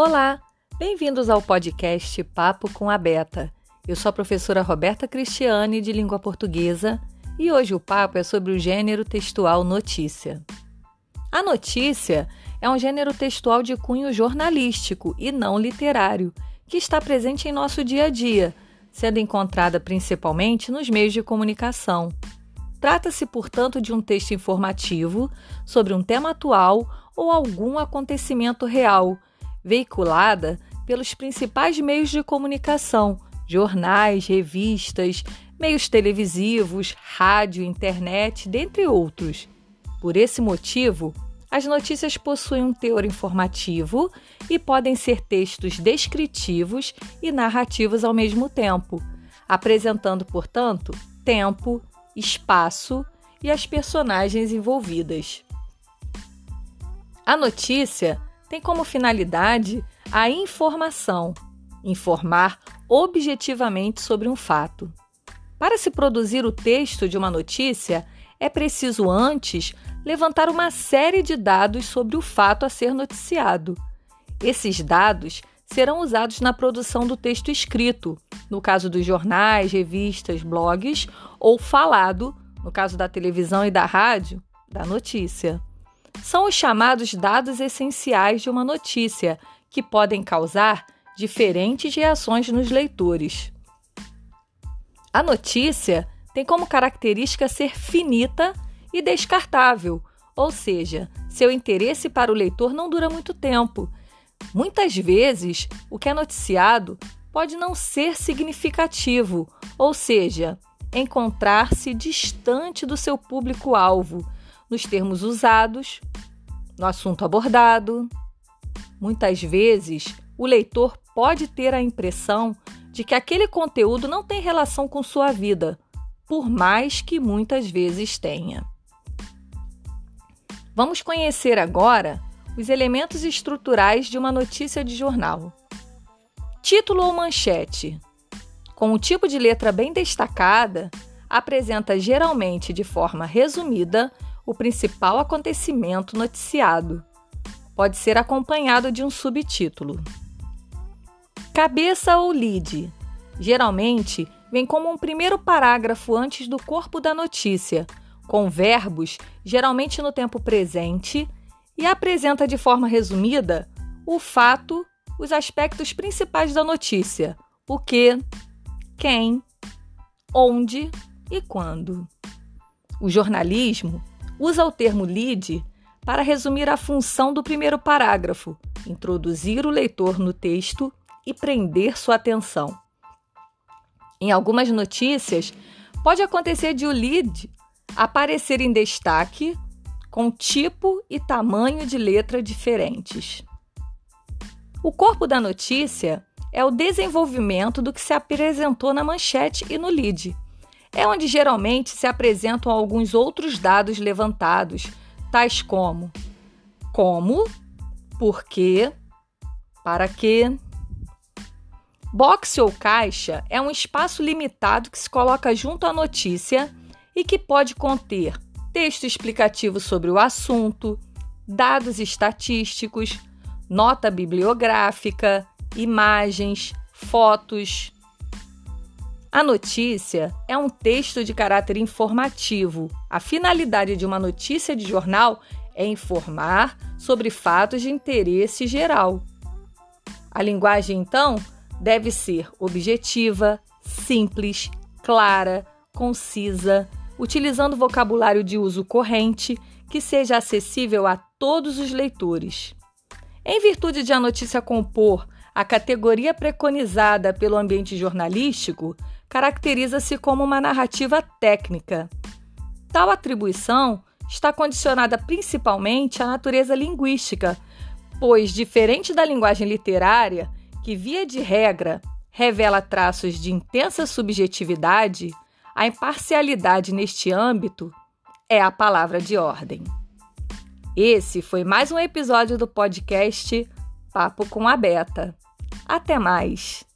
Olá, bem-vindos ao podcast Papo com a Beta. Eu sou a professora Roberta Cristiane, de língua portuguesa, e hoje o papo é sobre o gênero textual notícia. A notícia é um gênero textual de cunho jornalístico e não literário, que está presente em nosso dia a dia, sendo encontrada principalmente nos meios de comunicação. Trata-se, portanto, de um texto informativo sobre um tema atual ou algum acontecimento real veiculada pelos principais meios de comunicação, jornais, revistas, meios televisivos, rádio, internet, dentre outros. Por esse motivo, as notícias possuem um teor informativo e podem ser textos descritivos e narrativos ao mesmo tempo, apresentando, portanto, tempo, espaço e as personagens envolvidas. A notícia tem como finalidade a informação, informar objetivamente sobre um fato. Para se produzir o texto de uma notícia, é preciso antes levantar uma série de dados sobre o fato a ser noticiado. Esses dados serão usados na produção do texto escrito, no caso dos jornais, revistas, blogs, ou falado, no caso da televisão e da rádio, da notícia são os chamados dados essenciais de uma notícia, que podem causar diferentes reações nos leitores. A notícia tem como característica ser finita e descartável, ou seja, seu interesse para o leitor não dura muito tempo. Muitas vezes, o que é noticiado pode não ser significativo, ou seja, encontrar-se distante do seu público-alvo nos termos usados, no assunto abordado. Muitas vezes, o leitor pode ter a impressão de que aquele conteúdo não tem relação com sua vida, por mais que muitas vezes tenha. Vamos conhecer agora os elementos estruturais de uma notícia de jornal. Título ou manchete. Com o tipo de letra bem destacada, apresenta geralmente de forma resumida o principal acontecimento noticiado. Pode ser acompanhado de um subtítulo. Cabeça ou lead. Geralmente vem como um primeiro parágrafo antes do corpo da notícia, com verbos geralmente no tempo presente e apresenta de forma resumida o fato, os aspectos principais da notícia: o que, quem, onde e quando. O jornalismo usa o termo lead para resumir a função do primeiro parágrafo, introduzir o leitor no texto e prender sua atenção. Em algumas notícias, pode acontecer de o lead aparecer em destaque com tipo e tamanho de letra diferentes. O corpo da notícia é o desenvolvimento do que se apresentou na manchete e no lead é onde geralmente se apresentam alguns outros dados levantados, tais como como, por quê, para quê. Box ou caixa é um espaço limitado que se coloca junto à notícia e que pode conter texto explicativo sobre o assunto, dados estatísticos, nota bibliográfica, imagens, fotos, a notícia é um texto de caráter informativo. A finalidade de uma notícia de jornal é informar sobre fatos de interesse geral. A linguagem, então, deve ser objetiva, simples, clara, concisa, utilizando vocabulário de uso corrente que seja acessível a todos os leitores. Em virtude de a notícia compor a categoria preconizada pelo ambiente jornalístico, caracteriza-se como uma narrativa técnica. Tal atribuição está condicionada principalmente à natureza linguística, pois, diferente da linguagem literária, que via de regra revela traços de intensa subjetividade, a imparcialidade neste âmbito é a palavra de ordem. Esse foi mais um episódio do podcast Papo com a Beta. Até mais!